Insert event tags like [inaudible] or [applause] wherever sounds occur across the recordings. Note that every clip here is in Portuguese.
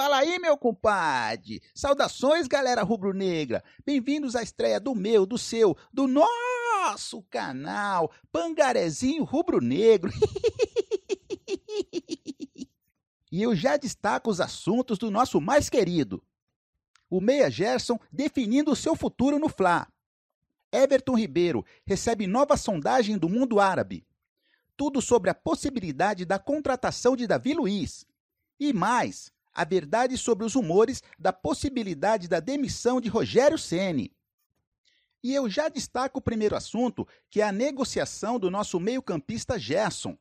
Fala aí, meu compadre! Saudações, galera rubro-negra! Bem-vindos à estreia do meu, do seu, do nosso canal Pangarezinho Rubro-Negro. [laughs] e eu já destaco os assuntos do nosso mais querido. O Meia Gerson definindo o seu futuro no Fla. Everton Ribeiro recebe nova sondagem do mundo árabe. Tudo sobre a possibilidade da contratação de Davi Luiz. E mais, a verdade sobre os rumores da possibilidade da demissão de Rogério Ceni. E eu já destaco o primeiro assunto, que é a negociação do nosso meio-campista Gerson.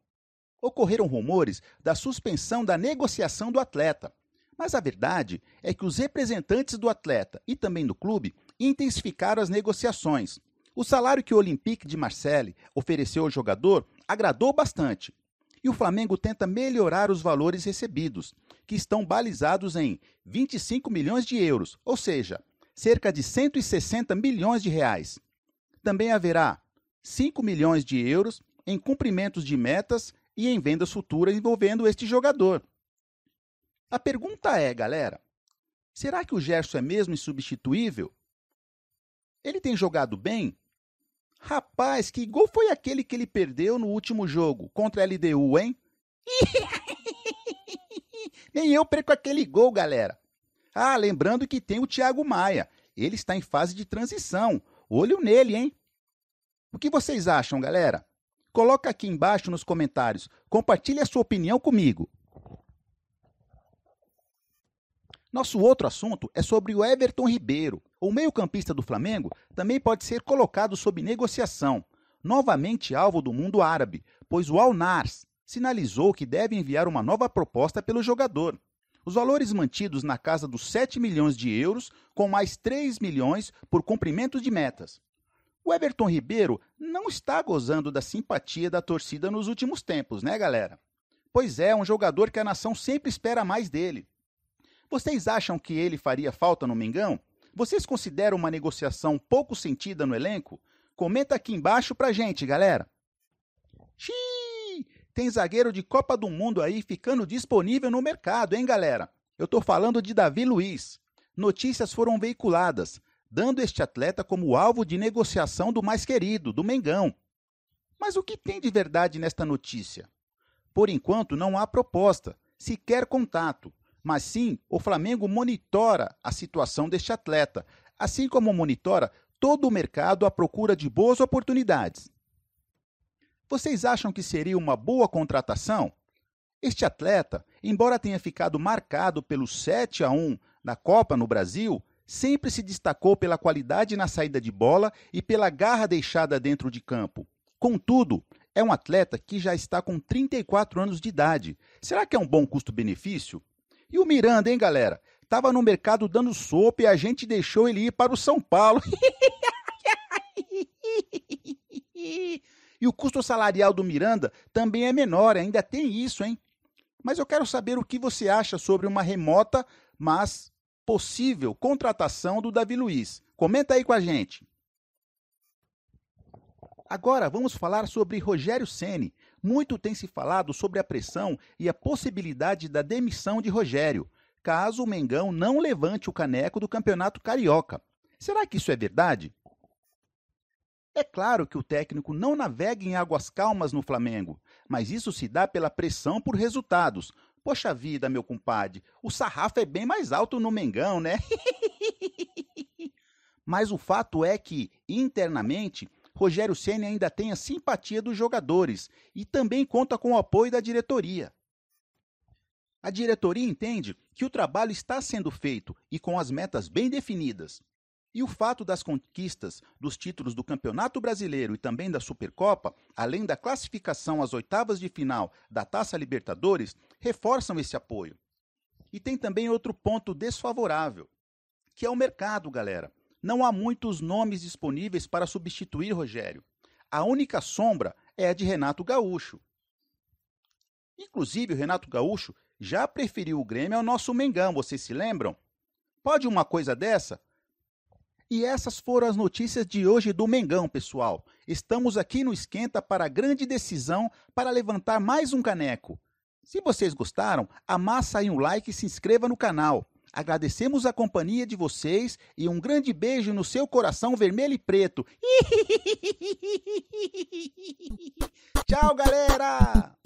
Ocorreram rumores da suspensão da negociação do atleta. Mas a verdade é que os representantes do atleta e também do clube intensificaram as negociações. O salário que o Olympique de Marseille ofereceu ao jogador agradou bastante. E o Flamengo tenta melhorar os valores recebidos, que estão balizados em 25 milhões de euros, ou seja, cerca de 160 milhões de reais. Também haverá 5 milhões de euros em cumprimentos de metas e em vendas futuras envolvendo este jogador. A pergunta é, galera, será que o Gerson é mesmo insubstituível? Ele tem jogado bem? Rapaz, que gol foi aquele que ele perdeu no último jogo contra a LDU, hein? [laughs] Nem eu perco aquele gol, galera. Ah, lembrando que tem o Thiago Maia. Ele está em fase de transição. Olho nele, hein? O que vocês acham, galera? Coloca aqui embaixo nos comentários. Compartilhe a sua opinião comigo. Nosso outro assunto é sobre o Everton Ribeiro. O meio-campista do Flamengo também pode ser colocado sob negociação, novamente alvo do mundo árabe, pois o Al-Nars sinalizou que deve enviar uma nova proposta pelo jogador. Os valores mantidos na casa dos 7 milhões de euros, com mais 3 milhões por cumprimento de metas. O Everton Ribeiro não está gozando da simpatia da torcida nos últimos tempos, né, galera? Pois é, um jogador que a nação sempre espera mais dele. Vocês acham que ele faria falta no Mengão? Vocês consideram uma negociação pouco sentida no elenco? Comenta aqui embaixo pra gente, galera. Xiii! Tem zagueiro de Copa do Mundo aí ficando disponível no mercado, hein, galera? Eu tô falando de Davi Luiz. Notícias foram veiculadas, dando este atleta como alvo de negociação do mais querido, do Mengão. Mas o que tem de verdade nesta notícia? Por enquanto, não há proposta, sequer contato mas sim o Flamengo monitora a situação deste atleta, assim como monitora todo o mercado à procura de boas oportunidades. Vocês acham que seria uma boa contratação? Este atleta, embora tenha ficado marcado pelo 7 a 1 na Copa no Brasil, sempre se destacou pela qualidade na saída de bola e pela garra deixada dentro de campo. Contudo, é um atleta que já está com 34 anos de idade. Será que é um bom custo-benefício? E o Miranda, hein, galera? Tava no mercado dando sopa e a gente deixou ele ir para o São Paulo. [laughs] e o custo salarial do Miranda também é menor, ainda tem isso, hein? Mas eu quero saber o que você acha sobre uma remota, mas possível contratação do Davi Luiz. Comenta aí com a gente. Agora vamos falar sobre Rogério Ceni, muito tem se falado sobre a pressão e a possibilidade da demissão de Rogério, caso o Mengão não levante o caneco do Campeonato Carioca. Será que isso é verdade? É claro que o técnico não navega em águas calmas no Flamengo, mas isso se dá pela pressão por resultados. Poxa vida, meu compadre, o sarrafo é bem mais alto no Mengão, né? [laughs] mas o fato é que, internamente, Rogério Ceni ainda tem a simpatia dos jogadores e também conta com o apoio da diretoria. A diretoria entende que o trabalho está sendo feito e com as metas bem definidas. E o fato das conquistas dos títulos do Campeonato Brasileiro e também da Supercopa, além da classificação às oitavas de final da Taça Libertadores, reforçam esse apoio. E tem também outro ponto desfavorável, que é o mercado, galera não há muitos nomes disponíveis para substituir Rogério. A única sombra é a de Renato Gaúcho. Inclusive, o Renato Gaúcho já preferiu o Grêmio ao nosso Mengão, vocês se lembram? Pode uma coisa dessa? E essas foram as notícias de hoje do Mengão, pessoal. Estamos aqui no Esquenta para a grande decisão para levantar mais um caneco. Se vocês gostaram, amassa aí um like e se inscreva no canal. Agradecemos a companhia de vocês e um grande beijo no seu coração vermelho e preto. [laughs] Tchau, galera!